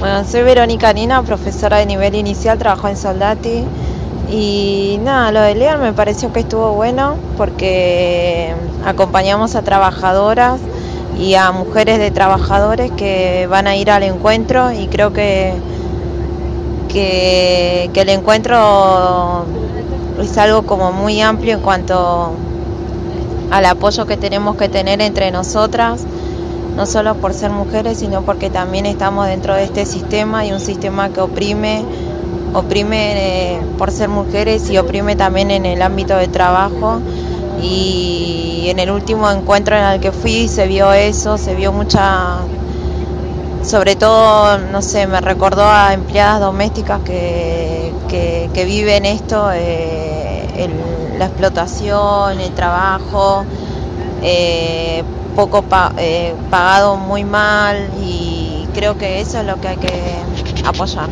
Bueno, soy Verónica Nina, profesora de nivel inicial, trabajo en Soldati. Y nada, lo de Lear me pareció que estuvo bueno porque acompañamos a trabajadoras y a mujeres de trabajadores que van a ir al encuentro y creo que, que, que el encuentro es algo como muy amplio en cuanto al apoyo que tenemos que tener entre nosotras no solo por ser mujeres, sino porque también estamos dentro de este sistema y un sistema que oprime, oprime eh, por ser mujeres y oprime también en el ámbito de trabajo. Y en el último encuentro en el que fui se vio eso, se vio mucha, sobre todo, no sé, me recordó a empleadas domésticas que, que, viven esto, eh, la explotación, el trabajo. Eh, poco eh, pagado muy mal y creo que eso es lo que hay que apoyar.